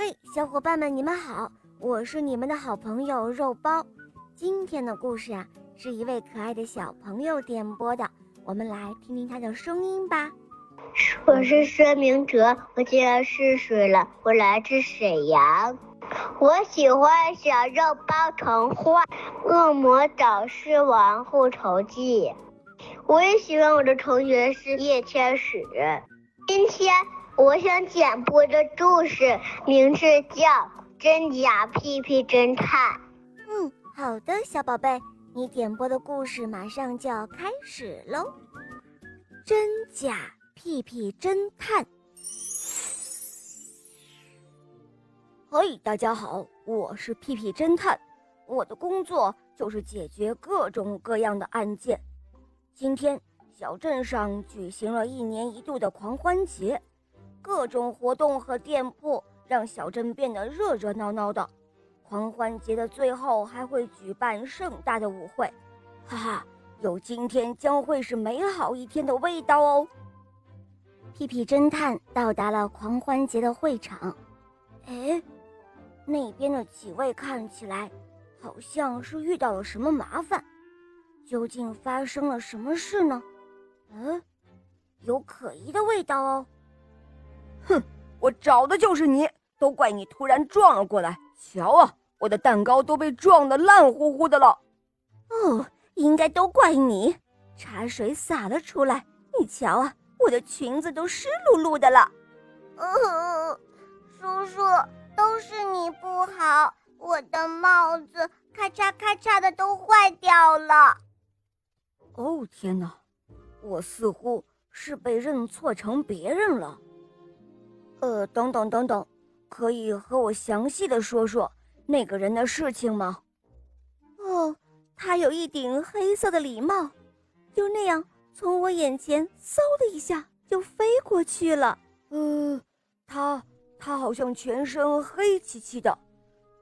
嘿，小伙伴们，你们好，我是你们的好朋友肉包。今天的故事啊，是一位可爱的小朋友点播的，我们来听听他的声音吧。我是孙明哲，我今年四岁了，我来自沈阳。我喜欢小肉包童话《恶魔导师王复仇记》。我也喜欢我的同学是叶天使。今天我想点播的故事名字叫《真假屁屁侦探》。嗯，好的，小宝贝，你点播的故事马上就要开始喽。真假屁屁侦探。嘿，大家好，我是屁屁侦探，我的工作就是解决各种各样的案件。今天小镇上举行了一年一度的狂欢节，各种活动和店铺让小镇变得热热闹闹的。狂欢节的最后还会举办盛大的舞会，哈哈，有今天将会是美好一天的味道哦。屁屁侦探到达了狂欢节的会场，哎。那边的几位看起来好像是遇到了什么麻烦，究竟发生了什么事呢？嗯，有可疑的味道哦。哼，我找的就是你，都怪你突然撞了过来。瞧啊，我的蛋糕都被撞得烂乎乎的了。哦，应该都怪你，茶水洒了出来。你瞧啊，我的裙子都湿漉漉的了。嗯，叔叔。都是你不好，我的帽子咔嚓咔嚓的都坏掉了。哦天哪，我似乎是被认错成别人了。呃，等等等等，可以和我详细的说说那个人的事情吗？哦，他有一顶黑色的礼帽，就那样从我眼前嗖的一下就飞过去了。呃，他。他好像全身黑漆漆的，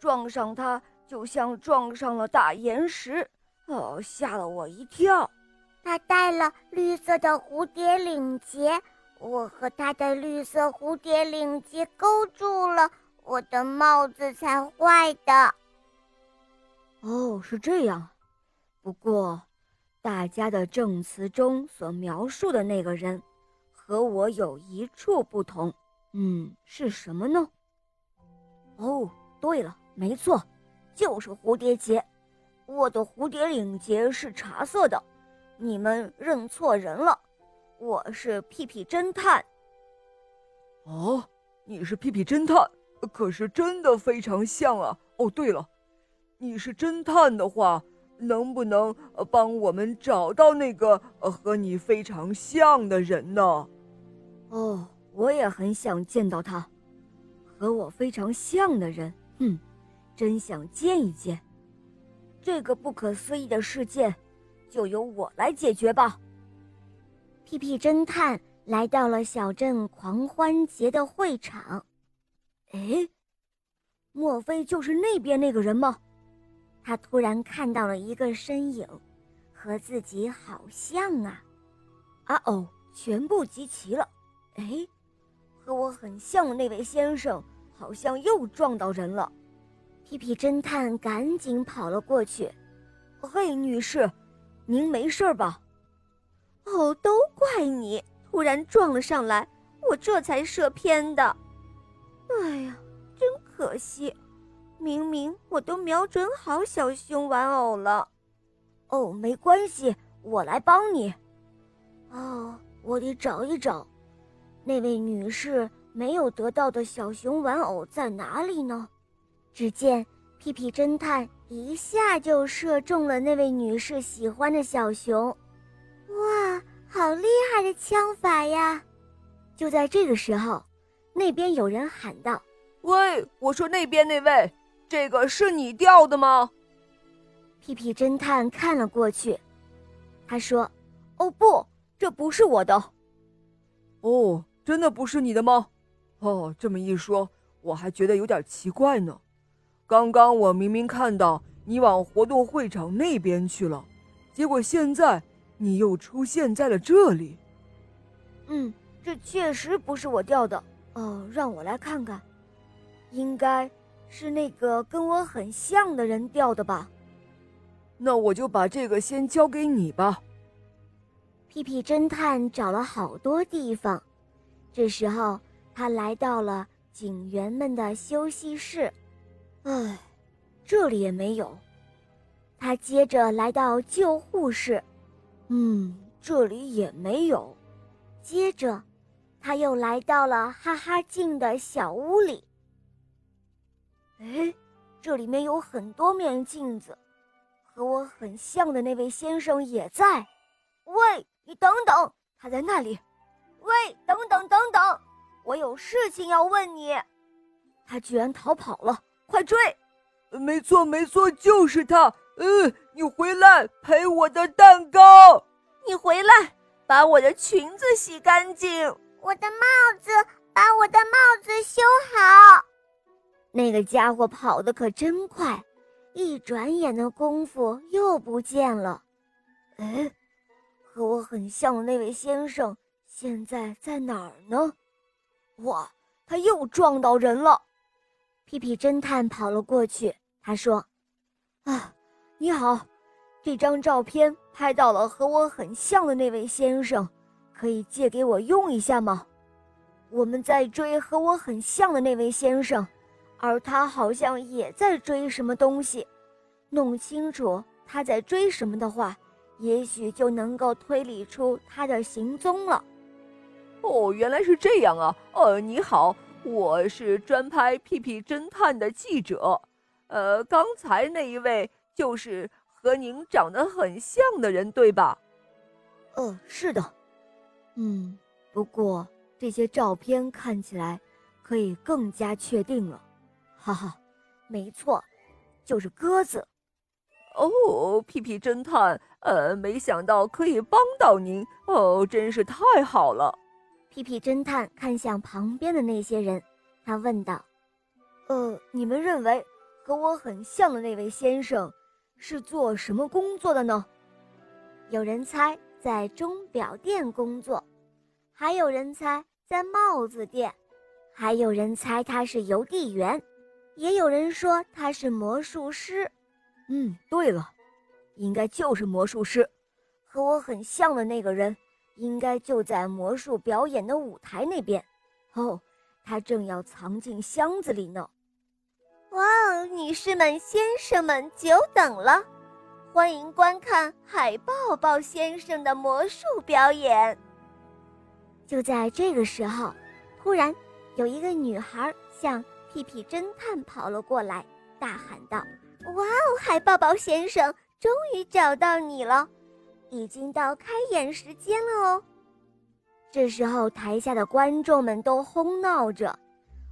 撞上他就像撞上了大岩石，哦，吓了我一跳。他戴了绿色的蝴蝶领结，我和他的绿色蝴蝶领结勾住了，我的帽子才坏的。哦，是这样。不过，大家的证词中所描述的那个人，和我有一处不同。嗯，是什么呢？哦，对了，没错，就是蝴蝶结。我的蝴蝶领结是茶色的，你们认错人了。我是屁屁侦探。哦，你是屁屁侦探，可是真的非常像啊！哦，对了，你是侦探的话，能不能帮我们找到那个和你非常像的人呢？哦。我也很想见到他，和我非常像的人。哼，真想见一见。这个不可思议的事件，就由我来解决吧。屁屁侦探来到了小镇狂欢节的会场。哎，莫非就是那边那个人吗？他突然看到了一个身影，和自己好像啊！啊哦，全部集齐了。哎。和我很像的那位先生，好像又撞到人了。屁屁侦探赶紧跑了过去。嘿，女士，您没事吧？哦，都怪你突然撞了上来，我这才射偏的。哎呀，真可惜，明明我都瞄准好小熊玩偶了。哦，没关系，我来帮你。哦，我得找一找。那位女士没有得到的小熊玩偶在哪里呢？只见屁屁侦探一下就射中了那位女士喜欢的小熊，哇，好厉害的枪法呀！就在这个时候，那边有人喊道：“喂，我说那边那位，这个是你掉的吗？”屁屁侦探看了过去，他说：“哦不，这不是我的。”哦。真的不是你的吗？哦，这么一说，我还觉得有点奇怪呢。刚刚我明明看到你往活动会场那边去了，结果现在你又出现在了这里。嗯，这确实不是我掉的。哦，让我来看看。应该是那个跟我很像的人掉的吧？那我就把这个先交给你吧。屁屁侦探找了好多地方，这时候他来到了警员们的休息室。唉，这里也没有。他接着来到救护室，嗯，这里也没有。接着。他又来到了哈哈镜的小屋里。哎，这里面有很多面镜子，和我很像的那位先生也在。喂，你等等，他在那里。喂，等等等等，我有事情要问你。他居然逃跑了，快追！没错没错，就是他。嗯，你回来赔我的蛋糕。你回来，把我的裙子洗干净。我的帽子，把我的帽子修好。那个家伙跑得可真快，一转眼的功夫又不见了。哎，和我很像的那位先生现在在哪儿呢？哇，他又撞到人了！屁屁侦探跑了过去，他说：“啊，你好，这张照片拍到了和我很像的那位先生。”可以借给我用一下吗？我们在追和我很像的那位先生，而他好像也在追什么东西。弄清楚他在追什么的话，也许就能够推理出他的行踪了。哦，原来是这样啊！呃，你好，我是专拍屁屁侦探的记者。呃，刚才那一位就是和您长得很像的人，对吧？呃，是的。嗯，不过这些照片看起来可以更加确定了，哈哈，没错，就是鸽子。哦，屁屁侦探，呃，没想到可以帮到您，哦，真是太好了。屁屁侦探看向旁边的那些人，他问道：“呃，你们认为和我很像的那位先生是做什么工作的呢？”有人猜。在钟表店工作，还有人猜在帽子店，还有人猜他是邮递员，也有人说他是魔术师。嗯，对了，应该就是魔术师，和我很像的那个人，应该就在魔术表演的舞台那边。哦，他正要藏进箱子里呢。哇哦，女士们、先生们，久等了。欢迎观看海豹豹先生的魔术表演。就在这个时候，突然有一个女孩向屁屁侦探跑了过来，大喊道：“哇哦，海豹豹先生，终于找到你了！已经到开演时间了哦。”这时候，台下的观众们都哄闹着，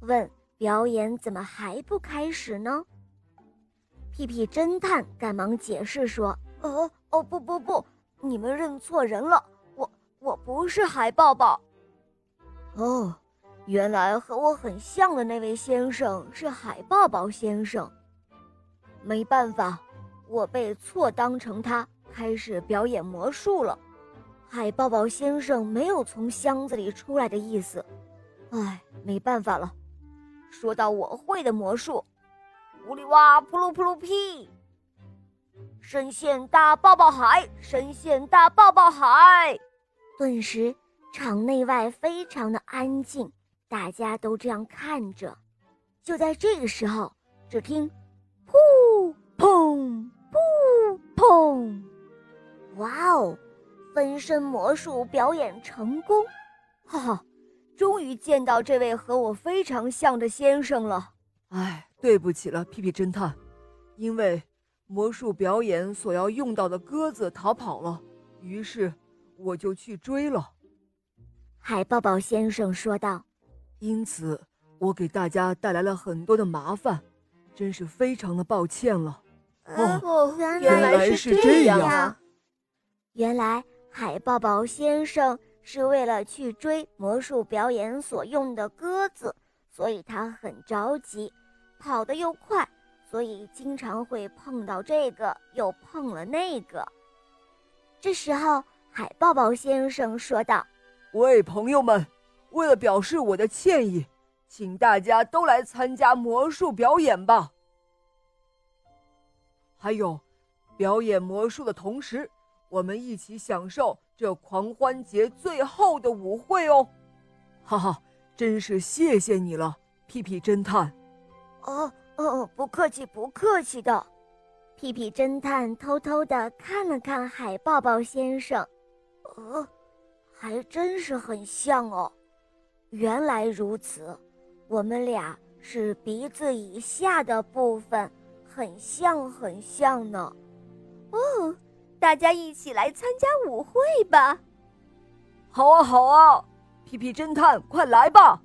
问：“表演怎么还不开始呢？”屁屁侦探赶忙解释说：“哦哦不不不，你们认错人了，我我不是海豹豹。哦，原来和我很像的那位先生是海豹豹先生。没办法，我被错当成他，开始表演魔术了。海豹豹先生没有从箱子里出来的意思。唉，没办法了。说到我会的魔术。”呜里哇，扑噜扑噜屁！深陷大抱抱海，深陷大抱抱海。顿时，场内外非常的安静，大家都这样看着。就在这个时候，只听“噗砰噗砰”，哇哦！分身魔术表演成功，哈哈！终于见到这位和我非常像的先生了。哎。对不起了，屁屁侦探，因为魔术表演所要用到的鸽子逃跑了，于是我就去追了。海豹豹先生说道：“因此，我给大家带来了很多的麻烦，真是非常的抱歉了。”哦，原来是这样啊！原来海豹豹先生是为了去追魔术表演所用的鸽子，所以他很着急。跑得又快，所以经常会碰到这个，又碰了那个。这时候，海豹豹先生说道：“喂，朋友们，为了表示我的歉意，请大家都来参加魔术表演吧。还有，表演魔术的同时，我们一起享受这狂欢节最后的舞会哦！哈哈，真是谢谢你了，屁屁侦探。哦哦，不客气，不客气的。屁屁侦探偷偷的看了看海豹豹先生，呃，还真是很像哦。原来如此，我们俩是鼻子以下的部分，很像很像呢。哦，大家一起来参加舞会吧！好啊，好啊，屁屁侦探，快来吧！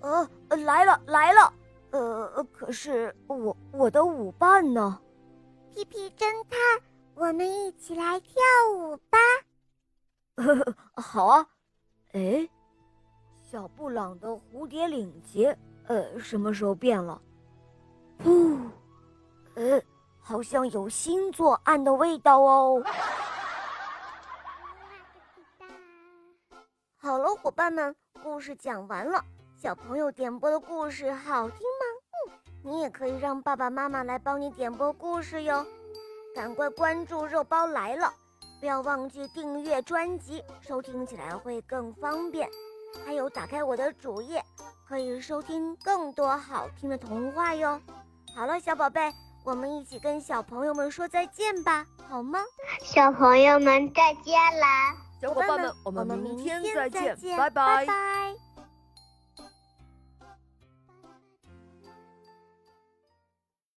呃，来了来了。呃，可是我我的舞伴呢？屁屁侦探，我们一起来跳舞吧！好啊。哎，小布朗的蝴蝶领结，呃，什么时候变了？噗，呃，好像有新作案的味道哦。好了，伙伴们，故事讲完了。小朋友点播的故事好听吗？嗯，你也可以让爸爸妈妈来帮你点播故事哟。赶快关注“肉包来了”，不要忘记订阅专辑，收听起来会更方便。还有，打开我的主页，可以收听更多好听的童话哟。好了，小宝贝，我们一起跟小朋友们说再见吧，好吗？小朋友们再见啦！小伙伴们，我们明天再见，拜拜拜。